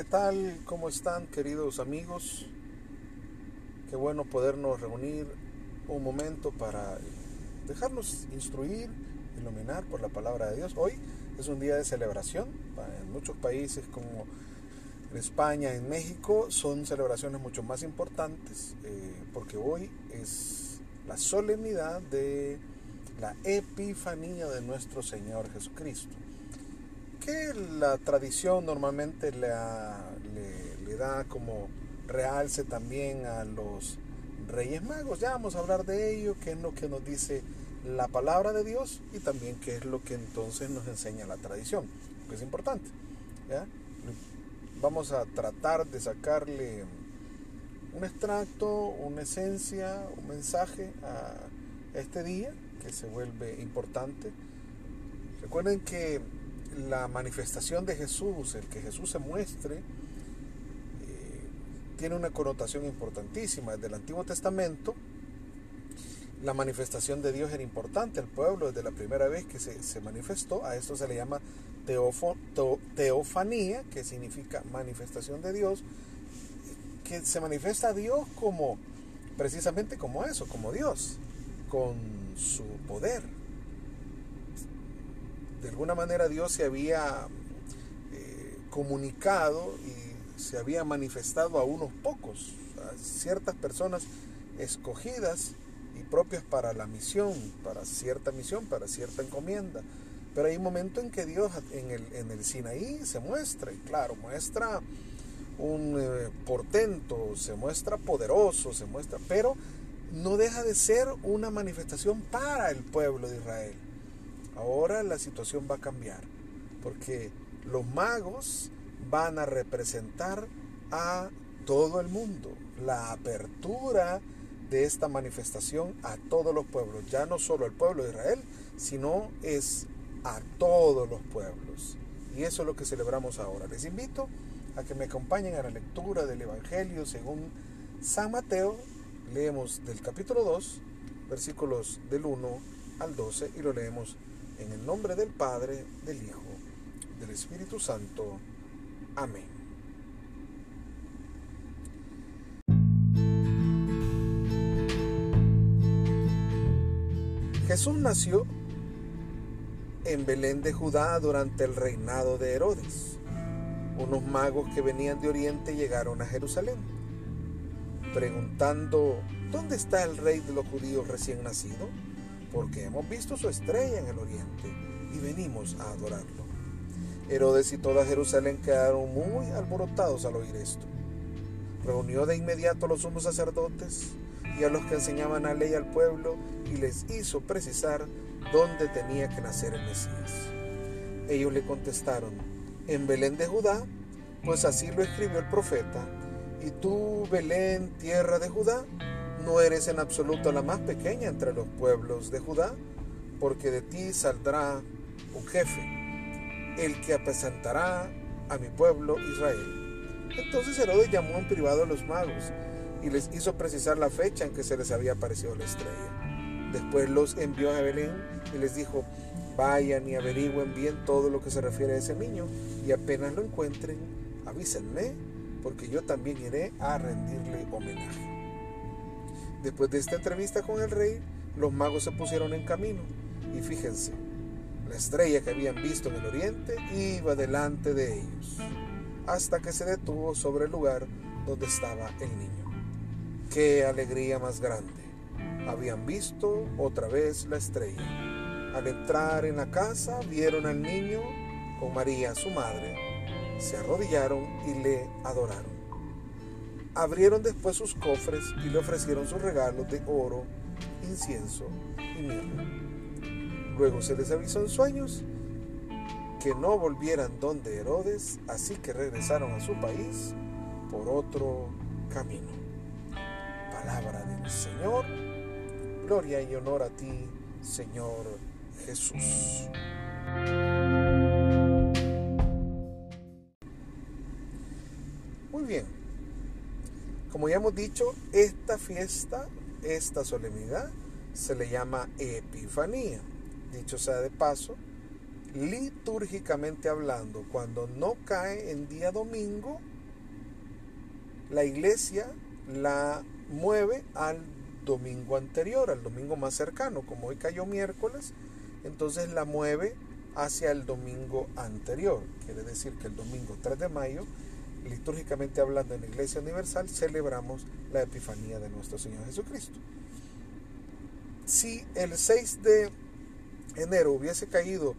¿qué tal? ¿Cómo están queridos amigos? Qué bueno podernos reunir un momento para dejarnos instruir, iluminar por la palabra de Dios. Hoy es un día de celebración. En muchos países como en España, en México, son celebraciones mucho más importantes eh, porque hoy es la solemnidad de la Epifanía de nuestro Señor Jesucristo que la tradición normalmente le, da como realce también a los Reyes Magos. Ya vamos a hablar de ello, qué es lo que nos dice la palabra de Dios y también qué es lo que entonces nos enseña la tradición, que es importante. Vamos a tratar de sacarle un extracto, una esencia, un mensaje a este día que se vuelve importante. Recuerden que la manifestación de Jesús, el que Jesús se muestre, eh, tiene una connotación importantísima. Desde el Antiguo Testamento, la manifestación de Dios era importante. El pueblo, desde la primera vez que se, manifestó, a esto se le llama teofanía, que significa manifestación de Dios, que se manifiesta a Dios como, precisamente como eso, como Dios, con su poder, de alguna manera Dios se había eh, comunicado y se había manifestado a unos pocos, a ciertas personas escogidas y propias para la misión, para cierta misión, para cierta encomienda. Pero hay un momento en que Dios en el, en el Sinaí se muestra, y claro, muestra un eh, portento, se muestra poderoso, se muestra, pero no deja de ser una manifestación para el pueblo de Israel. Ahora la situación va a cambiar, porque los magos van a representar a todo el mundo. La apertura de esta manifestación a todos los pueblos, ya no solo al pueblo de Israel, sino es a todos los pueblos. Y eso es lo que celebramos ahora. Les invito a que me acompañen a la lectura del Evangelio según San Mateo. Leemos del capítulo 2, versículos del 1 al 12 y lo leemos en el nombre del Padre, del Hijo, del Espíritu Santo. Amén. Jesús nació en Belén de Judá durante el reinado de Herodes. Unos magos que venían de Oriente llegaron a Jerusalén, preguntando, ¿dónde está el rey de los judíos recién nacido? Porque hemos visto su estrella en el oriente y venimos a adorarlo. Herodes y toda Jerusalén quedaron muy alborotados al oír esto. Reunió de inmediato a los sumos sacerdotes y a los que enseñaban la ley al pueblo y les hizo precisar dónde tenía que nacer el Mesías. Ellos le contestaron, en Belén de Judá, pues así lo escribió el profeta, y tú, Belén, tierra de Judá, no eres en absoluto la más pequeña entre los pueblos de Judá, porque de ti saldrá un jefe, el que apresentará a mi pueblo Israel. Entonces Herodes llamó en privado a los magos y les hizo precisar la fecha en que se les había aparecido la estrella. Después los envió a Belén y les dijo, vayan y averigüen bien todo lo que se refiere a ese niño y apenas lo encuentren, avísenme, porque yo también iré a rendirle homenaje. Después de esta entrevista con el rey, los magos se pusieron en camino y fíjense, la estrella que habían visto en el oriente iba delante de ellos, hasta que se detuvo sobre el lugar donde estaba el niño. ¡Qué alegría más grande! Habían visto otra vez la estrella. Al entrar en la casa vieron al niño con María, su madre, se arrodillaron y le adoraron. Abrieron después sus cofres y le ofrecieron sus regalos de oro, incienso y mirra. Luego se les avisó en sueños que no volvieran donde Herodes, así que regresaron a su país por otro camino. Palabra del Señor, gloria y honor a ti, Señor Jesús. Muy bien, como ya hemos dicho, esta fiesta, esta solemnidad, se le llama Epifanía. Dicho sea de paso, litúrgicamente hablando, cuando no cae en día domingo, la iglesia la mueve al domingo anterior, al domingo más cercano. Como hoy cayó miércoles, entonces la mueve hacia el domingo anterior. Quiere decir que el domingo 3 de mayo, litúrgicamente hablando en la Iglesia Universal, celebramos la Epifanía de nuestro Señor Jesucristo. Si el 6 de enero hubiese caído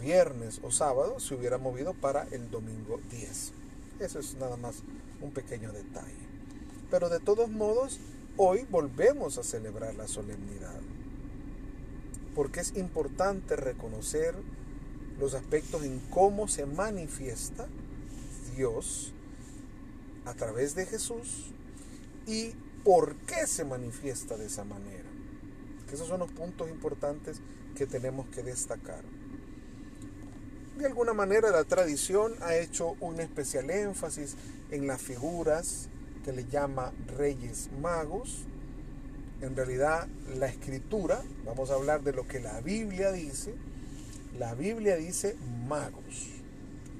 viernes o sábado, se hubiera movido para el domingo 10. Eso es nada más un pequeño detalle. Pero de todos modos, hoy volvemos a celebrar la solemnidad. Porque es importante reconocer los aspectos en cómo se manifiesta Dios a través de Jesús y por qué se manifiesta de esa manera. esos son los puntos importantes que tenemos que destacar. De alguna manera la tradición ha hecho un especial énfasis en las figuras que le llama reyes magos. En realidad la escritura, vamos a hablar de lo que la Biblia dice, la Biblia dice magos.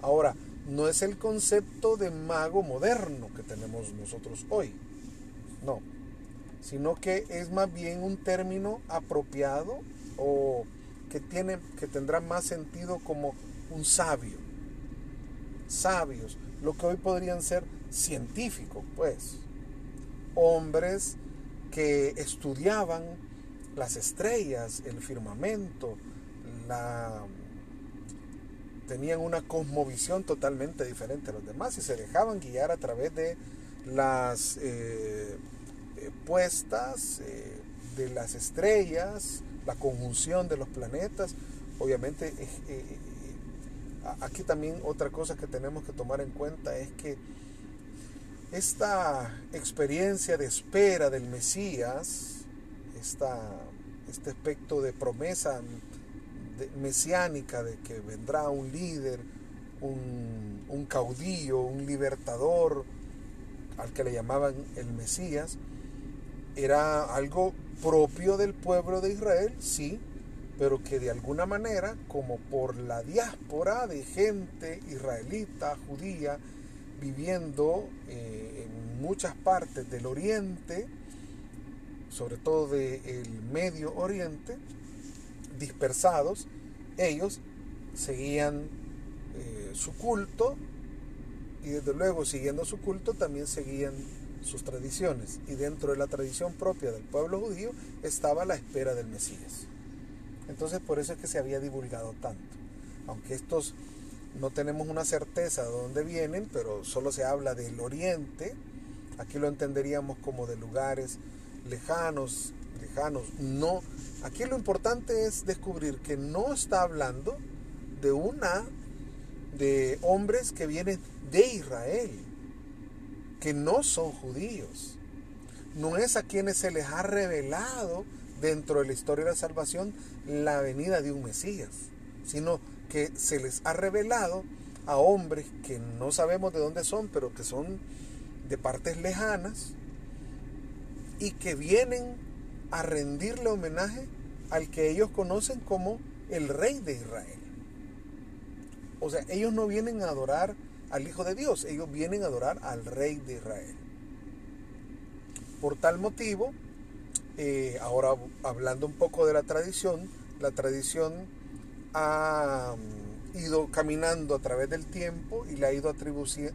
Ahora, no es el concepto de mago moderno que tenemos nosotros hoy. No. Sino que es más bien un término apropiado o que, tiene, que tendrá más sentido como un sabio. Sabios. Lo que hoy podrían ser científicos, pues. Hombres que estudiaban las estrellas, el firmamento, la, tenían una cosmovisión totalmente diferente a los demás y se dejaban guiar a través de las eh, eh, puestas eh, de las estrellas, la conjunción de los planetas. Obviamente, aquí también otra cosa que tenemos que tomar en cuenta es que esta experiencia de espera del Mesías, este aspecto de promesa mesiánica de que vendrá un líder, un, caudillo, un libertador, al que le llamaban el Mesías, era algo propio del pueblo de Israel, sí, pero que de alguna manera, como por la diáspora de gente israelita, judía, viviendo eh, en muchas partes del oriente, sobre todo del Medio Oriente, dispersados, ellos seguían eh, su culto y desde luego siguiendo su culto también seguían sus tradiciones. Y dentro de la tradición propia del pueblo judío estaba la espera del Mesías. Entonces por eso es que se había divulgado tanto. Aunque estos no tenemos una certeza de dónde vienen, pero solo se habla del oriente, aquí lo entenderíamos como de lugares lejanos, lejanos, no Aquí lo importante es descubrir que no está hablando de una de hombres que vienen de Israel, que no son judíos. No es a quienes se les ha revelado dentro de la historia de la salvación la venida de un Mesías, sino que se les ha revelado a hombres que no sabemos de dónde son, pero que son de partes lejanas y que vienen a rendirle homenaje al que ellos conocen como el rey de Israel. O sea, ellos no vienen a adorar al Hijo de Dios, ellos vienen a adorar al rey de Israel. Por tal motivo, eh, ahora hablando un poco de la tradición, la tradición ha mm, ido caminando a través del tiempo y le ha ido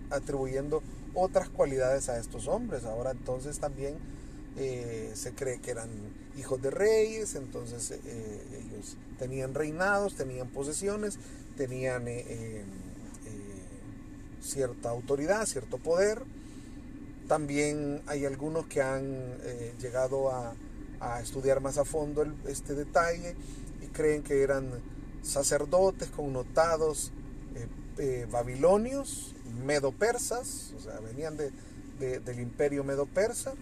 atribuyendo otras cualidades a estos hombres. Ahora entonces también eh, se cree que eran hijos de reyes, entonces eh, ellos tenían reinados, tenían posesiones, tenían eh, cierta autoridad, cierto poder. También hay algunos que han llegado a, estudiar más a fondo este detalle y creen que eran sacerdotes connotados babilonios, medo-persas, o sea, venían del imperio medo-persa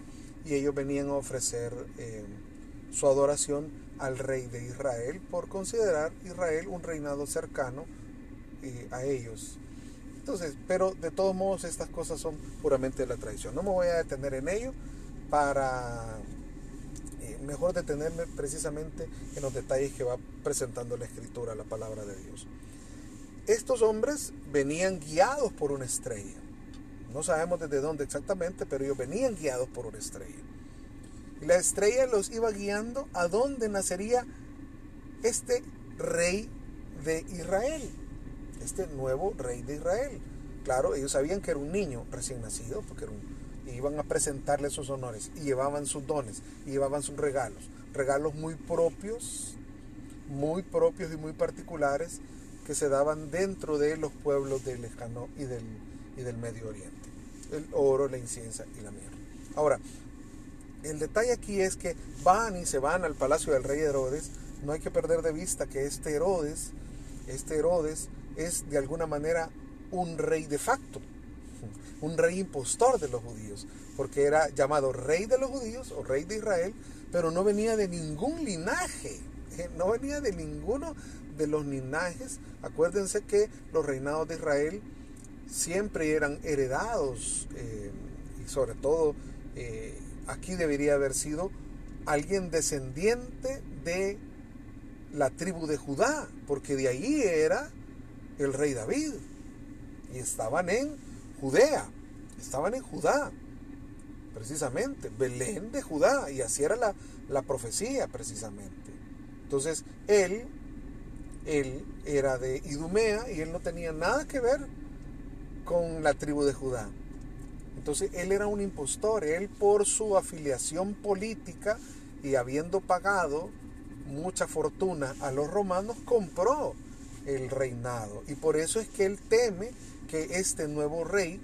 y ellos venían a ofrecer eh, su adoración al rey de Israel por considerar Israel un reinado cercano eh, a ellos. Entonces, pero de todos modos estas cosas son puramente de la tradición. No me voy a detener en ello para eh, mejor detenerme precisamente en los detalles que va presentando la escritura, la palabra de Dios. estos hombres venían guiados por una estrella. No sabemos desde dónde exactamente, pero ellos venían guiados por una estrella. Y la estrella los iba guiando a dónde nacería este rey de Israel, este nuevo rey de Israel. Claro, ellos sabían que era un niño recién nacido, porque iban a presentarle sus honores y llevaban sus dones y llevaban sus regalos, regalos muy propios, muy propios y muy particulares que se daban dentro de los pueblos del lejano y del, y del Medio Oriente. El oro, la inciensa y la mirra. Ahora, el detalle aquí es que van y se van al palacio del rey Herodes. No hay que perder de vista que este Herodes, este Herodes es de alguna manera un rey de facto, un rey impostor de los judíos, porque era llamado rey de los judíos o rey de Israel, pero no venía de ningún linaje, eh, no venía de ninguno de los linajes. Acuérdense que los reinados de Israel siempre eran heredados eh, y sobre todo eh, aquí debería haber sido alguien descendiente de la tribu de Judá, porque de ahí era el rey David. Y estaban en Judea, estaban en Judá, precisamente, Belén de Judá, y así era la, la profecía precisamente. Entonces, él, él era de Idumea y él no tenía nada que ver con la tribu de Judá. Entonces él era un impostor, él por su afiliación política y habiendo pagado mucha fortuna a los romanos, compró el reinado. Y por eso es que él teme que este nuevo rey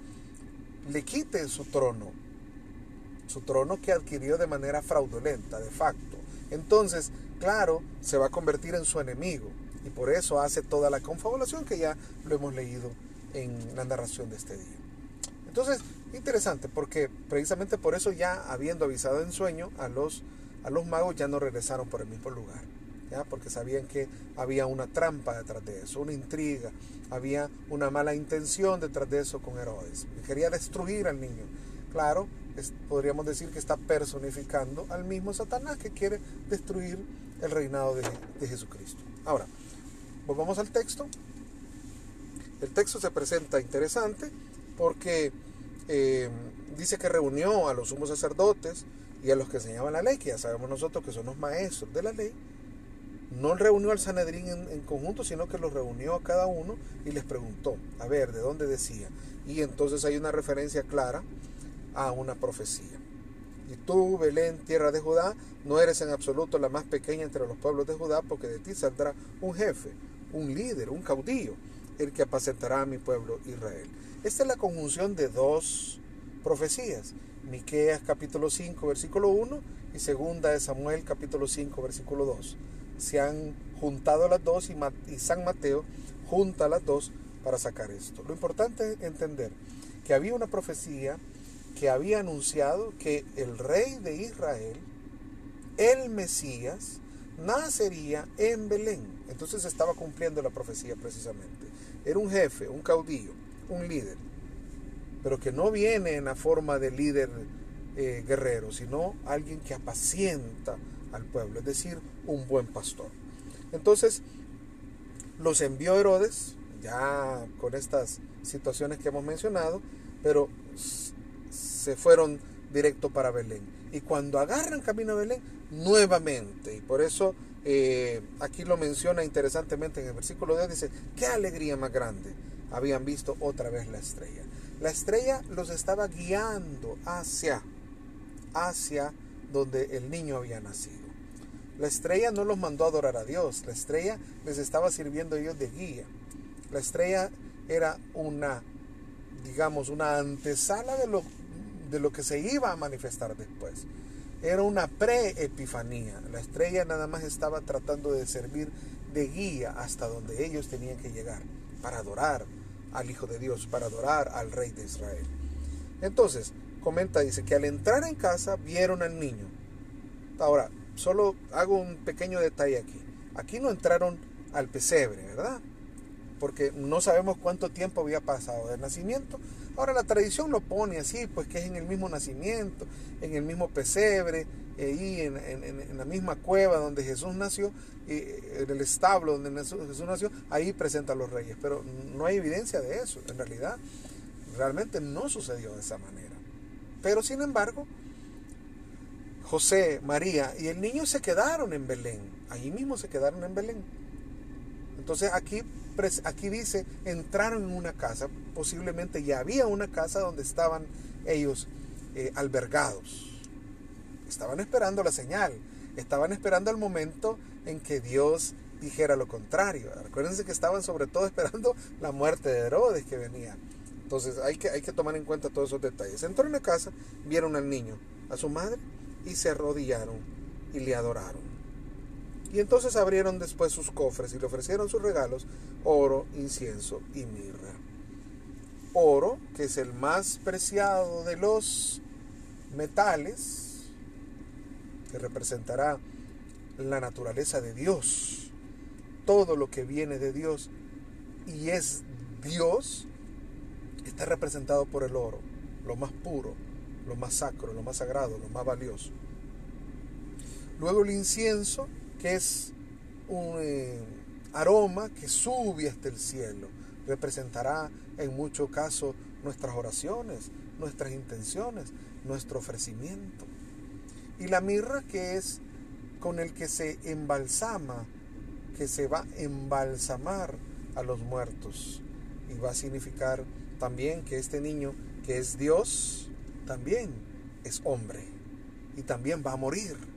le quite su trono, su trono que adquirió de manera fraudulenta, de facto. Entonces, claro, se va a convertir en su enemigo. Y por eso hace toda la confabulación que ya lo hemos leído en la narración de este día. Entonces, interesante, porque precisamente por eso ya habiendo avisado en sueño a los, a los magos ya no regresaron por el mismo lugar. ¿ya? Porque sabían que había una trampa detrás de eso, una intriga, había una mala intención detrás de eso con Herodes. Quería destruir al niño. Claro, podríamos decir que está personificando al mismo Satanás que quiere destruir el reinado de, de Jesucristo. Ahora, volvamos al texto. El texto se presenta interesante porque eh, dice que reunió a los sumos sacerdotes y a los que enseñaban la ley, que ya sabemos nosotros que son los maestros de la ley. No reunió al Sanedrín en, conjunto, sino que los reunió a cada uno y les preguntó, a ver, ¿de dónde decía? Y entonces hay una referencia clara a una profecía. Y tú, Belén, tierra de Judá, no eres en absoluto la más pequeña entre los pueblos de Judá, porque de ti saldrá un jefe, un líder, un caudillo, el que apacentará a mi pueblo Israel. Esta es la conjunción de dos profecías. Miqueas capítulo 5 versículo 1 y segunda de Samuel capítulo 5 versículo 2. Se han juntado las dos y, San Mateo junta las dos para sacar esto. Lo importante es entender que había una profecía que había anunciado que el rey de Israel, el Mesías, nacería en Belén. Entonces estaba cumpliendo la profecía precisamente. Era un jefe, un caudillo un líder, pero que no viene en la forma de líder eh, guerrero, sino alguien que apacienta al pueblo, es decir, un buen pastor. Entonces, los envió Herodes, ya con estas situaciones que hemos mencionado, pero se fueron directo para Belén. Y cuando agarran camino a Belén, nuevamente, y por eso eh, aquí lo menciona interesantemente en el versículo 10, dice, qué alegría más grande habían visto otra vez la estrella. La estrella los estaba guiando hacia, hacia donde el niño había nacido. La estrella no los mandó a adorar a Dios, la estrella les estaba sirviendo ellos de guía. La estrella era una, digamos, una antesala de lo, de lo que se iba a manifestar después. Era una pre-epifanía. La estrella nada más estaba tratando de servir de guía hasta donde ellos tenían que llegar para adorar al Hijo de Dios, para adorar al Rey de Israel. Entonces, comenta, dice que al entrar en casa vieron al niño. Ahora, solo hago un pequeño detalle aquí. Aquí no entraron al pesebre, ¿verdad? Porque no sabemos cuánto tiempo había pasado del nacimiento. Ahora la tradición lo pone así, pues que es en el mismo nacimiento, en el mismo pesebre, ahí en, en, la misma cueva donde Jesús nació, en el establo donde Jesús nació, ahí presenta a los reyes. Pero no hay evidencia de eso, en realidad realmente no sucedió de esa manera. Pero sin embargo, José, María y el niño se quedaron en Belén, allí mismo se quedaron en Belén. Entonces aquí aquí dice, entraron en una casa, posiblemente ya había una casa donde estaban ellos eh, albergados. Estaban esperando la señal, estaban esperando el momento en que Dios dijera lo contrario. Recuérdense que estaban sobre todo esperando la muerte de Herodes que venía. Entonces hay que, hay que tomar en cuenta todos esos detalles. Entraron en la casa, vieron al niño, a su madre, y se arrodillaron y le adoraron. Y entonces abrieron después sus cofres y le ofrecieron sus regalos, oro, incienso y mirra. Oro, que es el más preciado de los metales, que representará la naturaleza de Dios, todo lo que viene de Dios y es Dios, está representado por el oro, lo más puro, lo más sacro, lo más sagrado, lo más valioso. Luego el incienso, que es un eh, aroma que sube hasta el cielo. Representará en muchos casos nuestras oraciones, nuestras intenciones, nuestro ofrecimiento. Y la mirra que es con el que se embalsama, que se va a embalsamar a los muertos. Y va a significar también que este niño, que es Dios, también es hombre. Y también va a morir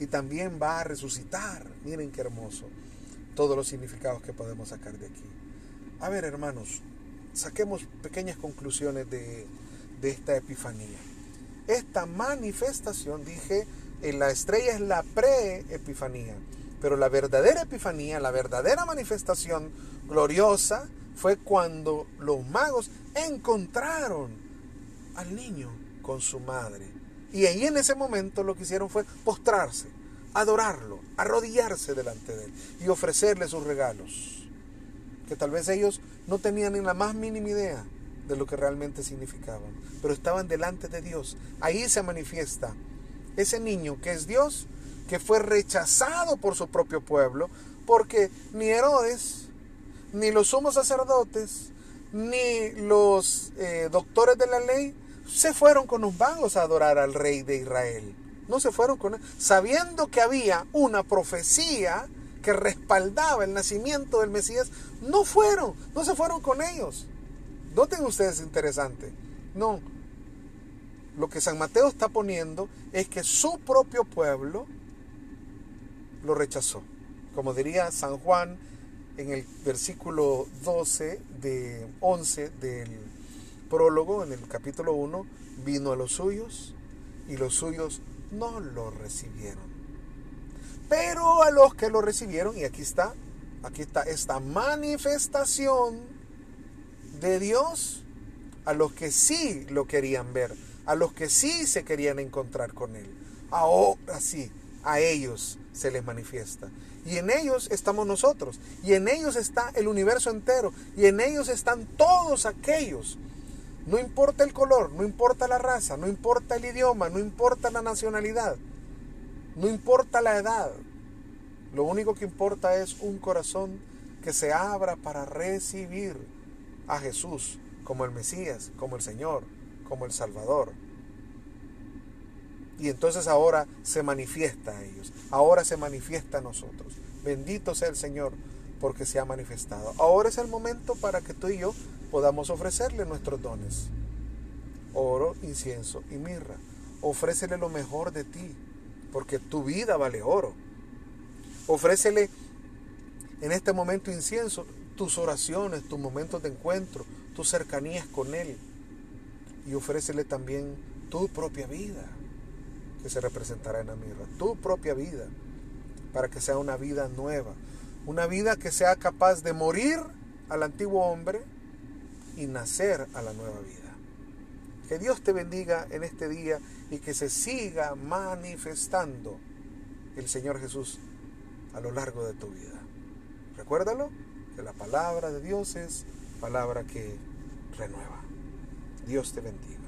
y también va a resucitar. Miren qué hermoso todos los significados que podemos sacar de aquí. A ver, hermanos, saquemos pequeñas conclusiones de, esta epifanía. Esta manifestación, dije, en la estrella es la pre-epifanía, pero la verdadera epifanía, la verdadera manifestación gloriosa fue cuando los magos encontraron al niño con su madre y ahí en ese momento lo que hicieron fue postrarse, adorarlo, arrodillarse delante de él y ofrecerle sus regalos. Que tal vez ellos no tenían ni la más mínima idea de lo que realmente significaban, pero estaban delante de Dios. Ahí se manifiesta ese niño que es Dios, que fue rechazado por su propio pueblo, porque ni Herodes, ni los sumos sacerdotes, ni los eh, doctores de la ley se fueron con los vagos a adorar al rey de Israel. No se fueron con sabiendo que había una profecía que respaldaba el nacimiento del Mesías, no fueron, no se fueron con ellos. Noten ustedes interesante. No. Lo que San Mateo está poniendo es que su propio pueblo lo rechazó. Como diría San Juan en el versículo 12 de 11 del prólogo, en el capítulo 1, vino a los suyos y los suyos no lo recibieron. Pero a los que lo recibieron, y aquí está, aquí está esta manifestación de Dios, a los que sí lo querían ver, a los que sí se querían encontrar con Él. Ahora sí, a ellos se les manifiesta. Y en ellos estamos nosotros. Y en ellos está el universo entero. Y en ellos están todos aquellos no importa el color, no importa la raza, no importa el idioma, no importa la nacionalidad, no importa la edad. Lo único que importa es un corazón que se abra para recibir a Jesús como el Mesías, como el Señor, como el Salvador. Y entonces ahora se manifiesta a ellos, ahora se manifiesta a nosotros. Bendito sea el Señor porque se ha manifestado. Ahora es el momento para que tú y yo podamos ofrecerle nuestros dones. Oro, incienso y mirra. Ofrécele lo mejor de ti, porque tu vida vale oro. Ofrécele en este momento incienso tus oraciones, tus momentos de encuentro, tus cercanías con Él. Y ofrécele también tu propia vida, que se representará en la mirra. Tu propia vida, para que sea una vida nueva. Una vida que sea capaz de morir al antiguo hombre y nacer a la nueva vida. Que Dios te bendiga en este día y que se siga manifestando el Señor Jesús a lo largo de tu vida. Recuérdalo, que la palabra de Dios es palabra que renueva. Dios te bendiga.